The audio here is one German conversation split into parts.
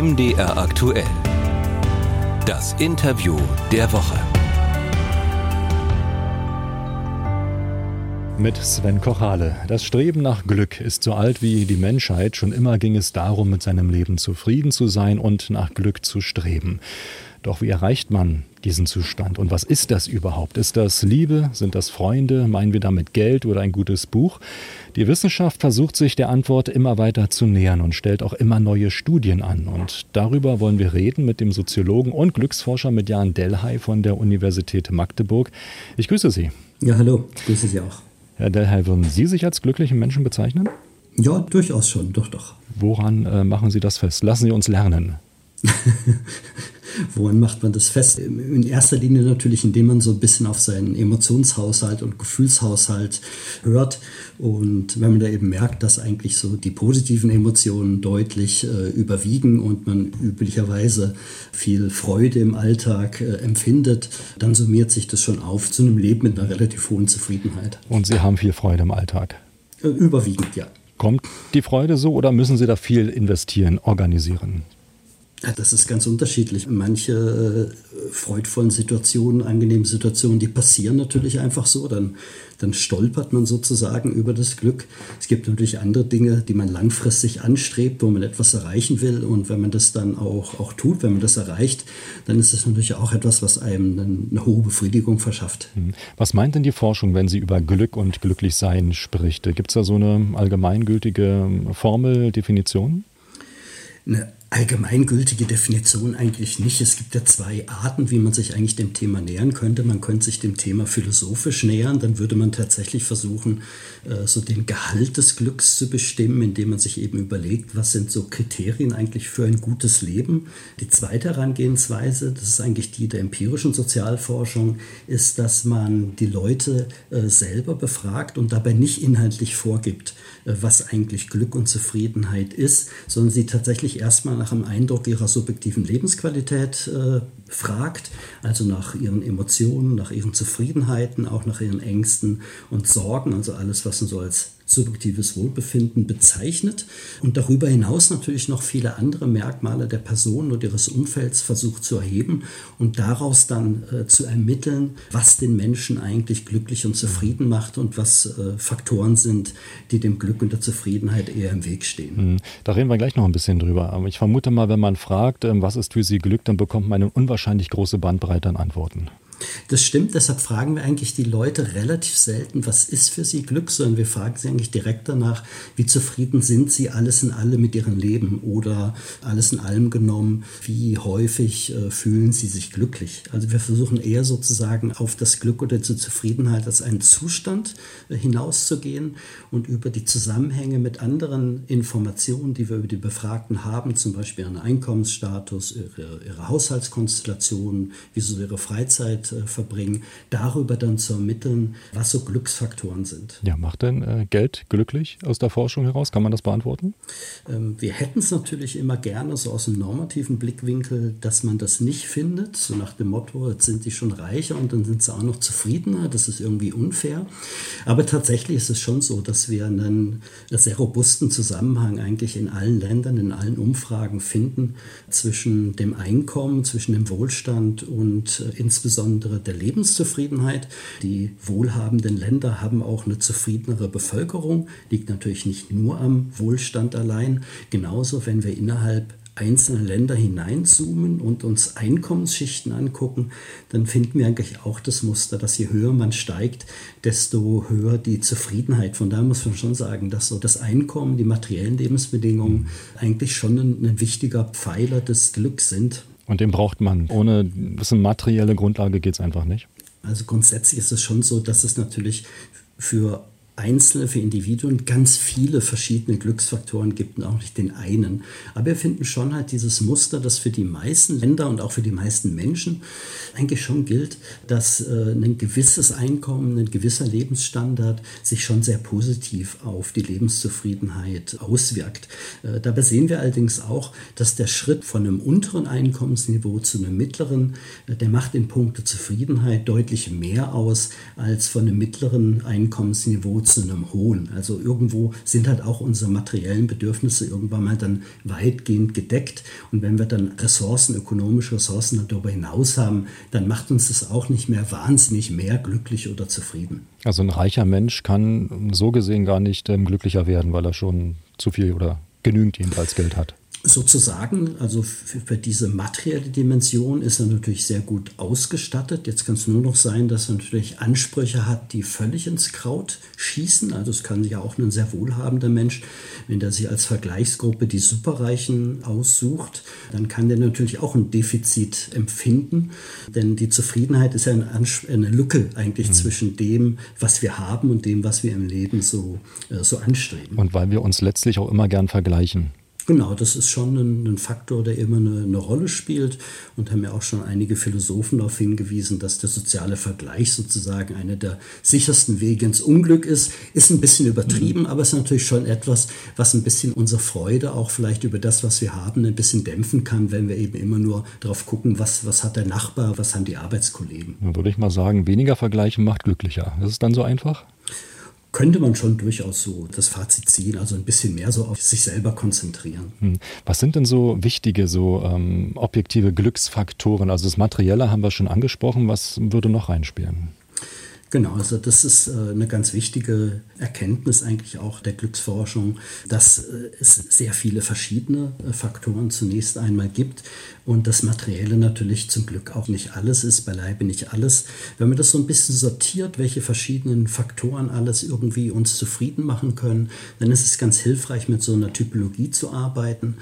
MDR aktuell. Das Interview der Woche. Mit Sven Kochale. Das Streben nach Glück ist so alt wie die Menschheit. Schon immer ging es darum, mit seinem Leben zufrieden zu sein und nach Glück zu streben. Doch wie erreicht man diesen Zustand? Und was ist das überhaupt? Ist das Liebe? Sind das Freunde? Meinen wir damit Geld oder ein gutes Buch? Die Wissenschaft versucht sich der Antwort immer weiter zu nähern und stellt auch immer neue Studien an. Und darüber wollen wir reden mit dem Soziologen und Glücksforscher mit Jan Delhay von der Universität Magdeburg. Ich grüße Sie. Ja, hallo. Ich grüße Sie auch. Herr Delhay, würden Sie sich als glücklichen Menschen bezeichnen? Ja, durchaus schon, doch, doch. Woran äh, machen Sie das fest? Lassen Sie uns lernen. Woran macht man das fest? In erster Linie natürlich, indem man so ein bisschen auf seinen Emotionshaushalt und Gefühlshaushalt hört. Und wenn man da eben merkt, dass eigentlich so die positiven Emotionen deutlich äh, überwiegen und man üblicherweise viel Freude im Alltag äh, empfindet, dann summiert sich das schon auf zu einem Leben mit einer relativ hohen Zufriedenheit. Und Sie haben viel Freude im Alltag? Äh, überwiegend, ja. Kommt die Freude so oder müssen Sie da viel investieren, organisieren? Das ist ganz unterschiedlich. Manche äh, freudvollen Situationen, angenehme Situationen, die passieren natürlich einfach so. Dann, dann stolpert man sozusagen über das Glück. Es gibt natürlich andere Dinge, die man langfristig anstrebt, wo man etwas erreichen will. Und wenn man das dann auch, auch tut, wenn man das erreicht, dann ist es natürlich auch etwas, was einem eine hohe Befriedigung verschafft. Hm. Was meint denn die Forschung, wenn sie über Glück und Glücklichsein spricht? Gibt es da so eine allgemeingültige Formel, Definition? Eine allgemeingültige Definition eigentlich nicht. Es gibt ja zwei Arten, wie man sich eigentlich dem Thema nähern könnte. Man könnte sich dem Thema philosophisch nähern, dann würde man tatsächlich versuchen, äh, so den Gehalt des Glücks zu bestimmen, indem man sich eben überlegt, was sind so Kriterien eigentlich für ein gutes Leben. Die zweite Herangehensweise, das ist eigentlich die der empirischen Sozialforschung, ist, dass man die Leute äh, selber befragt und dabei nicht inhaltlich vorgibt, äh, was eigentlich Glück und Zufriedenheit ist, sondern sie tatsächlich erstmal nach einem Eindruck ihrer subjektiven Lebensqualität äh, fragt, also nach ihren Emotionen, nach ihren Zufriedenheiten, auch nach ihren Ängsten und Sorgen, also alles, was man so als subjektives Wohlbefinden bezeichnet und darüber hinaus natürlich noch viele andere Merkmale der Person und ihres Umfelds versucht zu erheben und daraus dann äh, zu ermitteln, was den Menschen eigentlich glücklich und zufrieden macht und was äh, Faktoren sind, die dem Glück und der Zufriedenheit eher im Weg stehen. Hm, da reden wir gleich noch ein bisschen drüber. Aber ich vermute mal, wenn man fragt, ähm, was ist für Sie Glück, dann bekommt man eine unwahrscheinlich große Bandbreite an Antworten. Das stimmt, deshalb fragen wir eigentlich die Leute relativ selten, was ist für sie Glück, sondern wir fragen sie eigentlich direkt danach, wie zufrieden sind sie alles in allem mit ihrem Leben oder alles in allem genommen, wie häufig äh, fühlen sie sich glücklich. Also wir versuchen eher sozusagen auf das Glück oder die Zufriedenheit als einen Zustand äh, hinauszugehen und über die Zusammenhänge mit anderen Informationen, die wir über die Befragten haben, zum Beispiel ihren Einkommensstatus, ihre, ihre Haushaltskonstellation, wie so ihre Freizeit äh, verbringen, darüber dann zu ermitteln, was so Glücksfaktoren sind. Ja, macht denn äh, Geld glücklich aus der Forschung heraus? Kann man das beantworten? Ähm, wir hätten es natürlich immer gerne so aus dem normativen Blickwinkel, dass man das nicht findet, so nach dem Motto, jetzt sind die schon reicher und dann sind sie auch noch zufriedener, das ist irgendwie unfair. Aber tatsächlich ist es schon so, dass wir einen sehr robusten Zusammenhang eigentlich in allen Ländern, in allen Umfragen finden zwischen dem Einkommen, zwischen dem Wohlstand und äh, insbesondere insbesondere der Lebenszufriedenheit. Die wohlhabenden Länder haben auch eine zufriedenere Bevölkerung, liegt natürlich nicht nur am Wohlstand allein. Genauso, wenn wir innerhalb einzelner Länder hineinzoomen und uns Einkommensschichten angucken, dann finden wir eigentlich auch das Muster, dass je höher man steigt, desto höher die Zufriedenheit. Von daher muss man schon sagen, dass so das Einkommen, die materiellen Lebensbedingungen eigentlich schon ein, ein wichtiger Pfeiler des Glücks sind. Und den braucht man. Ohne eine materielle Grundlage geht es einfach nicht. Also grundsätzlich ist es schon so, dass es natürlich für Einzelne, für Individuen ganz viele verschiedene Glücksfaktoren gibt und auch nicht den einen. Aber wir finden schon halt dieses Muster, das für die meisten Länder und auch für die meisten Menschen eigentlich schon gilt, dass äh, ein gewisses Einkommen, ein gewisser Lebensstandard sich schon sehr positiv auf die Lebenszufriedenheit auswirkt. Äh, dabei sehen wir allerdings auch, dass der Schritt von einem unteren Einkommensniveau zu einem mittleren, äh, der macht in puncto Zufriedenheit deutlich mehr aus als von einem mittleren Einkommensniveau einem hohen. Also irgendwo sind halt auch unsere materiellen Bedürfnisse irgendwann mal dann weitgehend gedeckt. Und wenn wir dann Ressourcen, ökonomische Ressourcen darüber hinaus haben, dann macht uns das auch nicht mehr wahnsinnig mehr glücklich oder zufrieden. Also ein reicher Mensch kann so gesehen gar nicht ähm, glücklicher werden, weil er schon zu viel oder genügend jedenfalls Geld hat sozusagen, also für, für, diese materielle Dimension ist er natürlich sehr gut ausgestattet. Jetzt kann es nur noch sein, dass er natürlich Ansprüche hat, die völlig ins Kraut schießen. Also es kann ja auch ein sehr wohlhabender Mensch, wenn der sich als Vergleichsgruppe die Superreichen aussucht, dann kann der natürlich auch ein Defizit empfinden. Denn die Zufriedenheit ist ja eine, eine Lücke eigentlich mhm. zwischen dem, was wir haben und dem, was wir im Leben so, äh, so anstreben. Und weil wir uns letztlich auch immer gern vergleichen. Genau, das ist schon ein, ein Faktor, der immer eine, eine, Rolle spielt und haben ja auch schon einige Philosophen darauf hingewiesen, dass der soziale Vergleich sozusagen einer der sichersten Wege ins Unglück ist. Ist ein bisschen übertrieben, mhm. aber ist natürlich schon etwas, was ein bisschen unsere Freude auch vielleicht über das, was wir haben, ein bisschen dämpfen kann, wenn wir eben immer nur darauf gucken, was, was hat der Nachbar, was haben die Arbeitskollegen. Dann würde ich mal sagen, weniger vergleichen macht glücklicher. Ist es dann so einfach? Könnte man schon durchaus so das Fazit ziehen, also ein bisschen mehr so auf sich selber konzentrieren. Hm. Was sind denn so wichtige, so ähm, objektive Glücksfaktoren? Also das Materielle haben wir schon angesprochen. Was würde noch reinspielen? Genau, also das ist äh, eine ganz wichtige Erkenntnis eigentlich auch der Glücksforschung, dass äh, es sehr viele verschiedene äh, Faktoren zunächst einmal gibt und das Materielle natürlich zum Glück auch nicht alles ist, beileibe nicht alles. Wenn man das so ein bisschen sortiert, welche verschiedenen Faktoren alles irgendwie uns zufrieden machen können, dann ist es ganz hilfreich, mit so einer Typologie zu arbeiten.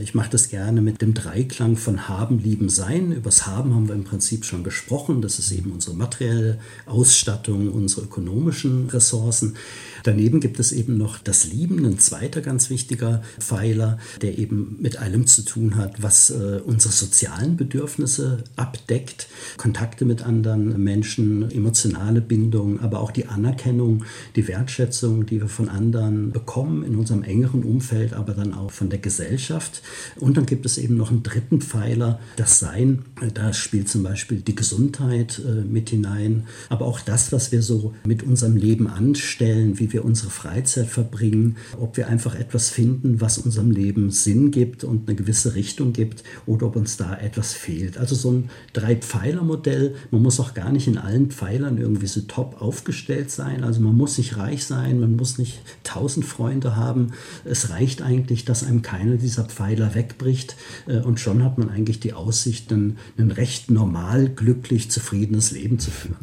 Ich mache das gerne mit dem Dreiklang von Haben, Lieben, Sein. Übers Haben haben wir im Prinzip schon gesprochen. Das ist eben unsere materielle Ausstattung Ausstattung, unsere ökonomischen Ressourcen. Daneben gibt es eben noch das Lieben, ein zweiter ganz wichtiger Pfeiler, der eben mit allem zu tun hat, was äh, unsere sozialen Bedürfnisse abdeckt. Kontakte mit anderen Menschen, emotionale Bindung, aber auch die Anerkennung, die Wertschätzung, die wir von anderen bekommen in unserem engeren Umfeld, aber dann auch von der Gesellschaft. Und dann gibt es eben noch einen dritten Pfeiler, das Sein. Da spielt zum Beispiel die Gesundheit äh, mit hinein, aber auch das, was wir so mit unserem Leben anstellen, wie wir unsere Freizeit verbringen, ob wir einfach etwas finden, was unserem Leben Sinn gibt und eine gewisse Richtung gibt oder ob uns da etwas fehlt. Also so ein Drei-Pfeiler-Modell, man muss auch gar nicht in allen Pfeilern irgendwie so top aufgestellt sein. Also man muss nicht reich sein, man muss nicht tausend Freunde haben. Es reicht eigentlich, dass einem keiner dieser Pfeiler wegbricht äh, und schon hat man eigentlich die Aussicht, ein, recht normal, glücklich, zufriedenes Leben zu führen.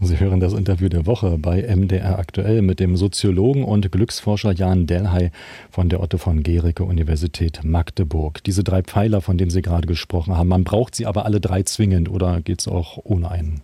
Sie hören das Interview der Woche bei MDR aktuell mit dem Soziologen und Glücksforscher Jan Delhay von der Otto von Gericke Universität Magdeburg. Diese drei Pfeiler, von denen Sie gerade gesprochen haben, man braucht sie aber alle drei zwingend oder geht es auch ohne einen?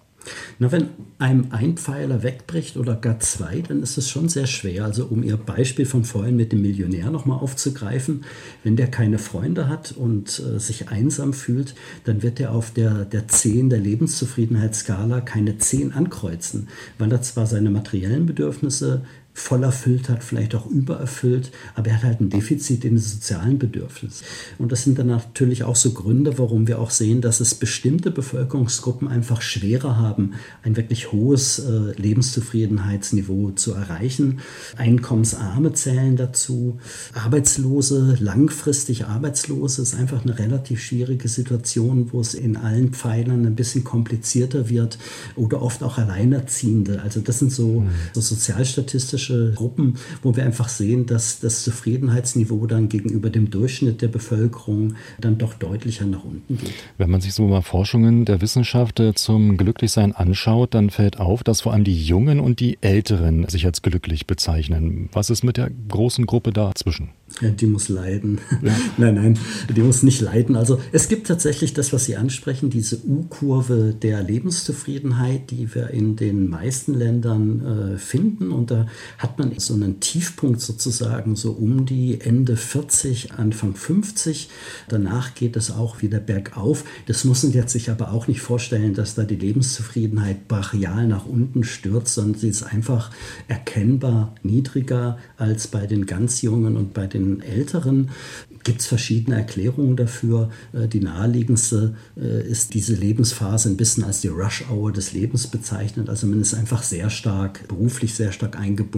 Na, wenn einem ein Pfeiler wegbricht oder gar zwei, dann ist es schon sehr schwer. Also um Ihr Beispiel von vorhin mit dem Millionär nochmal aufzugreifen, wenn der keine Freunde hat und äh, sich einsam fühlt, dann wird er auf der, der 10 der Lebenszufriedenheitsskala keine 10 ankreuzen, weil er zwar seine materiellen Bedürfnisse voll erfüllt hat, vielleicht auch übererfüllt, aber er hat halt ein Defizit in den sozialen Bedürfnissen. Und das sind dann natürlich auch so Gründe, warum wir auch sehen, dass es bestimmte Bevölkerungsgruppen einfach schwerer haben, ein wirklich hohes äh, Lebenszufriedenheitsniveau zu erreichen. Einkommensarme zählen dazu, Arbeitslose, langfristig Arbeitslose ist einfach eine relativ schwierige Situation, wo es in allen Pfeilern ein bisschen komplizierter wird oder oft auch Alleinerziehende. Also das sind so, mhm. so sozialstatistische statistische Gruppen, wo wir einfach sehen, dass das Zufriedenheitsniveau dann gegenüber dem Durchschnitt der Bevölkerung dann doch deutlicher nach unten geht. Wenn man sich so mal Forschungen der Wissenschaft äh, zum Glücklichsein anschaut, dann fällt auf, dass vor allem die Jungen und die Älteren sich als glücklich bezeichnen. Was ist mit der großen Gruppe dazwischen? Ja, die muss leiden. Ja. nein, nein, die muss nicht leiden. Also es gibt tatsächlich das, was Sie ansprechen, diese U-Kurve der Lebenszufriedenheit, die wir in den meisten Ländern äh, finden. Und da hat man so einen Tiefpunkt sozusagen so um die Ende 40, Anfang 50. Danach geht es auch wieder bergauf. Das muss man jetzt sich aber auch nicht vorstellen, dass da die Lebenszufriedenheit brachial nach unten stürzt, sondern sie ist einfach erkennbar niedriger als bei den ganz Jungen und bei den Älteren gibt es verschiedene Erklärungen dafür. Äh, die naheliegendste äh, ist diese Lebensphase ein bisschen als die Rush-Hour des Lebens bezeichnet. Also man ist einfach sehr stark, beruflich sehr stark eingebunden,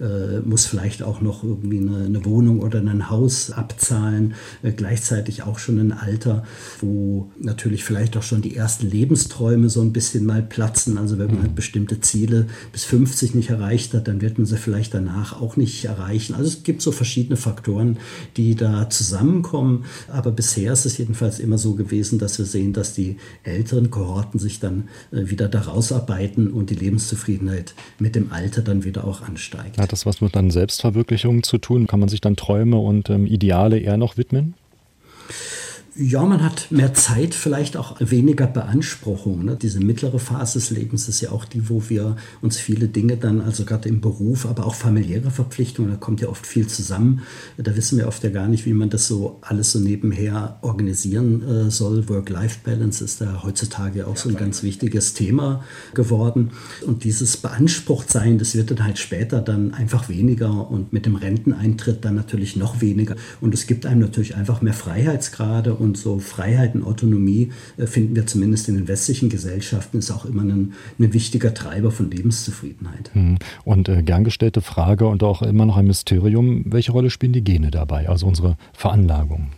äh, muss vielleicht auch noch irgendwie eine, eine Wohnung oder ein Haus abzahlen, gleichzeitig auch schon ein Alter, wo natürlich vielleicht auch schon die ersten Lebensträume so ein bisschen mal platzen. Also wenn man halt bestimmte Ziele bis 50 nicht erreicht hat, dann wird man sie vielleicht danach auch nicht erreichen. Also es gibt so verschiedene Faktoren, die da zusammenkommen. Aber bisher ist es jedenfalls immer so gewesen, dass wir sehen, dass die älteren Kohorten sich dann äh, wieder daraus arbeiten und die Lebenszufriedenheit mit dem Alter dann wieder auch ansteigt. Hat das was mit dann Selbstverwirklichung zu tun? Kann man sich dann Träume und ähm, Ideale eher noch widmen? Ja, man hat mehr Zeit, vielleicht auch weniger Beanspruchung. Ne? Diese mittlere Phase des Lebens ist ja auch die, wo wir uns viele Dinge dann, also gerade im Beruf, aber auch familiäre Verpflichtungen, da kommt ja oft viel zusammen. Da wissen wir oft ja gar nicht, wie man das so alles so nebenher organisieren äh, soll. Work-Life-Balance ist da heutzutage auch so ein ganz wichtiges Thema geworden. Und dieses Beanspruchtsein, das wird dann halt später dann einfach weniger und mit dem Renteneintritt dann natürlich noch weniger. Und es gibt einem natürlich einfach mehr Freiheitsgrade und so Freiheit und Autonomie äh, finden wir zumindest in den westlichen Gesellschaften, ist auch immer ein, ein wichtiger Treiber von Lebenszufriedenheit. Hm. Und äh, gern gestellte Frage und auch immer noch ein Mysterium, welche Rolle spielen die Gene dabei, also unsere Veranlagung?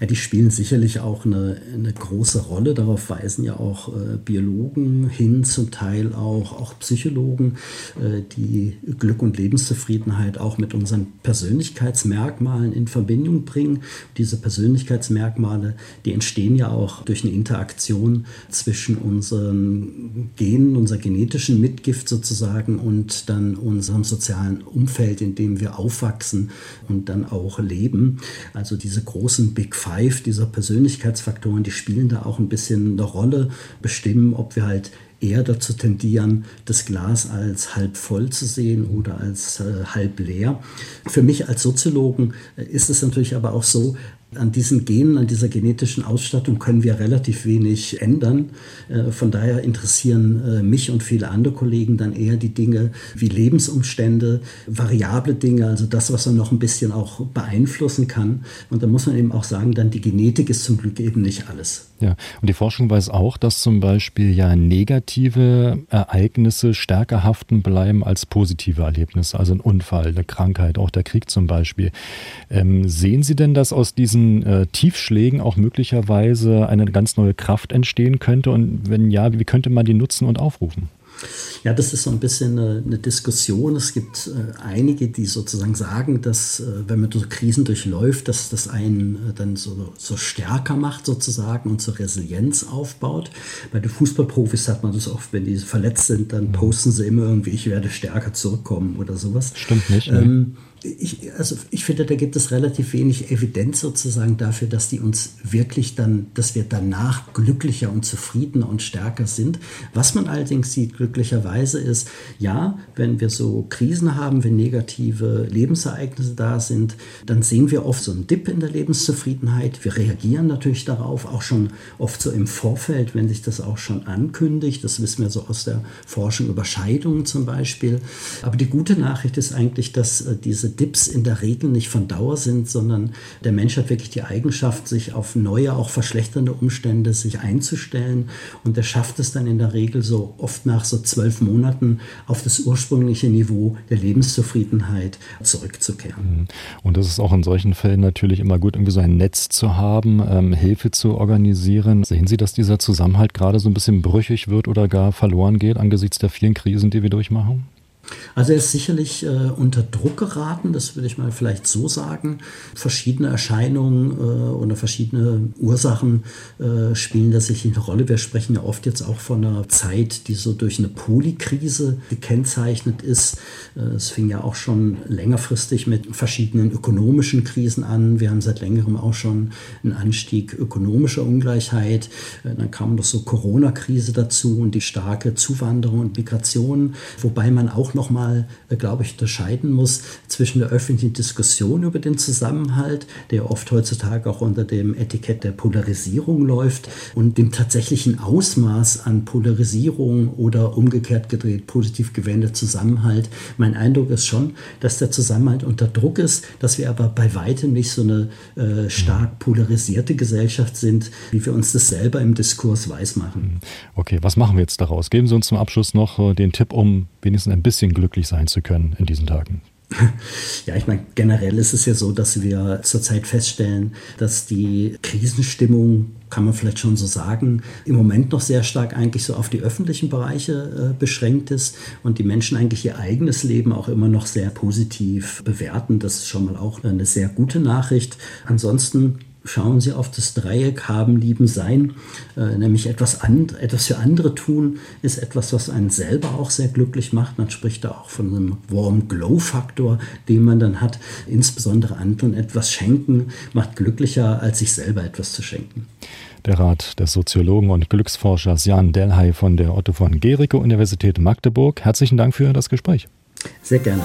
Ja, die spielen sicherlich auch eine, eine große Rolle. Darauf weisen ja auch äh, Biologen hin, zum Teil auch, auch Psychologen, äh, die Glück und Lebenszufriedenheit auch mit unseren Persönlichkeitsmerkmalen in Verbindung bringen. Diese Persönlichkeitsmerkmale, die entstehen ja auch durch eine Interaktion zwischen unseren Genen, unserer genetischen Mitgift sozusagen und dann unserem sozialen Umfeld, in dem wir aufwachsen und dann auch leben. Also diese großen Big Five dieser Persönlichkeitsfaktoren, die spielen da auch ein bisschen eine Rolle, bestimmen, ob wir halt eher dazu tendieren, das Glas als halb voll zu sehen oder als äh, halb leer. Für mich als Soziologen äh, ist es natürlich aber auch so, an diesen Genen, an dieser genetischen Ausstattung können wir relativ wenig ändern. Äh, von daher interessieren äh, mich und viele andere Kollegen dann eher die Dinge wie Lebensumstände, variable Dinge, also das, was man noch ein bisschen auch beeinflussen kann. Und da muss man eben auch sagen, dann die Genetik ist zum Glück eben nicht alles. Ja, und die Forschung weiß auch, dass zum Beispiel ja negative Ereignisse stärker haften bleiben als positive Erlebnisse, also ein Unfall, eine Krankheit, auch der Krieg zum Beispiel. Ähm, sehen Sie denn, dass aus diesen äh, Tiefschlägen auch möglicherweise eine ganz neue Kraft entstehen könnte? Und wenn ja, wie könnte man die nutzen und aufrufen? Ja, das ist so ein bisschen eine, eine Diskussion. Es gibt äh, einige, die sozusagen sagen, dass äh, wenn man so Krisen durchläuft, dass das einen äh, dann so, so stärker macht sozusagen und zur so Resilienz aufbaut. Bei den Fußballprofis hat man das oft, wenn die verletzt sind, dann mhm. posten sie immer irgendwie, ich werde stärker zurückkommen oder sowas. Stimmt nicht. Ne? Ähm, ich, also ich finde, da gibt es relativ wenig Evidenz sozusagen dafür, dass die uns wirklich dann, dass wir danach glücklicher und zufriedener und stärker sind. Was man allerdings sieht, glücklicherweise ist, ja, wenn wir so Krisen haben, wenn negative Lebensereignisse da sind, dann sehen wir oft so einen Dip in der Lebenszufriedenheit. Wir reagieren natürlich darauf, auch schon oft so im Vorfeld, wenn sich das auch schon ankündigt. Das wissen wir so aus der Forschung über Scheidungen zum Beispiel. Aber die gute Nachricht ist eigentlich, dass äh, diese Dips in der Regel nicht von Dauer sind, sondern der Mensch hat wirklich die Eigenschaft, sich auf neue, auch verschlechternde Umstände sich einzustellen. Und er schafft es dann in der Regel so oft nach so zwölf Monaten auf das ursprüngliche Niveau der Lebenszufriedenheit zurückzukehren. Mhm. Und das ist auch in solchen Fällen natürlich immer gut, irgendwie so ein Netz zu haben, ähm, Hilfe zu organisieren. Sehen Sie, dass dieser Zusammenhalt gerade so ein bisschen brüchig wird oder gar verloren geht angesichts der vielen Krisen, die wir durchmachen? Also er ist sicherlich äh, unter Druck geraten, das würde ich mal vielleicht so sagen. Verschiedene Erscheinungen äh, oder verschiedene Ursachen äh, spielen da sicherlich eine Rolle. Wir sprechen ja oft jetzt auch von einer Zeit, die so durch eine Polykrise gekennzeichnet ist. Äh, es fing ja auch schon längerfristig mit verschiedenen ökonomischen Krisen an. Wir haben seit längerem auch schon einen Anstieg ökonomischer Ungleichheit. Äh, dann kam noch so Corona-Krise dazu und die starke Zuwanderung und Migration, wobei man auch noch nochmal, äh, glaube ich, unterscheiden muss zwischen der öffentlichen Diskussion über den Zusammenhalt, der oft heutzutage auch unter dem Etikett der Polarisierung läuft, und dem tatsächlichen Ausmaß an Polarisierung oder umgekehrt gedreht positiv gewendet Zusammenhalt. Mein Eindruck ist schon, dass der Zusammenhalt unter Druck ist, dass wir aber bei weitem nicht so eine äh, stark polarisierte Gesellschaft sind, wie wir uns das selber im Diskurs weismachen. Okay, was machen wir jetzt daraus? Geben Sie uns zum Abschluss noch äh, den Tipp, um wenigstens ein bisschen glücklich sein zu können in diesen Tagen. Ja, ich meine, generell ist es ja so, dass wir zurzeit feststellen, dass die Krisenstimmung, kann man vielleicht schon so sagen, im Moment noch sehr stark eigentlich so auf die öffentlichen Bereiche äh, beschränkt ist und die Menschen eigentlich ihr eigenes Leben auch immer noch sehr positiv bewerten. Das ist schon mal auch eine sehr gute Nachricht. Ansonsten schauen Sie auf das Dreieck haben, lieben, sein, äh, nämlich etwas, and, etwas für andere tun, ist etwas, was einen selber auch sehr glücklich macht. Man spricht da auch von einem Warm Glow Faktor, den man dann hat. Insbesondere anderen etwas schenken macht glücklicher, als sich selber etwas zu schenken. Der Rat des Soziologen und Glücksforschers Jan Delhay von der Otto von Gericke Universität Magdeburg. Herzlichen Dank für das Gespräch. Sehr gerne.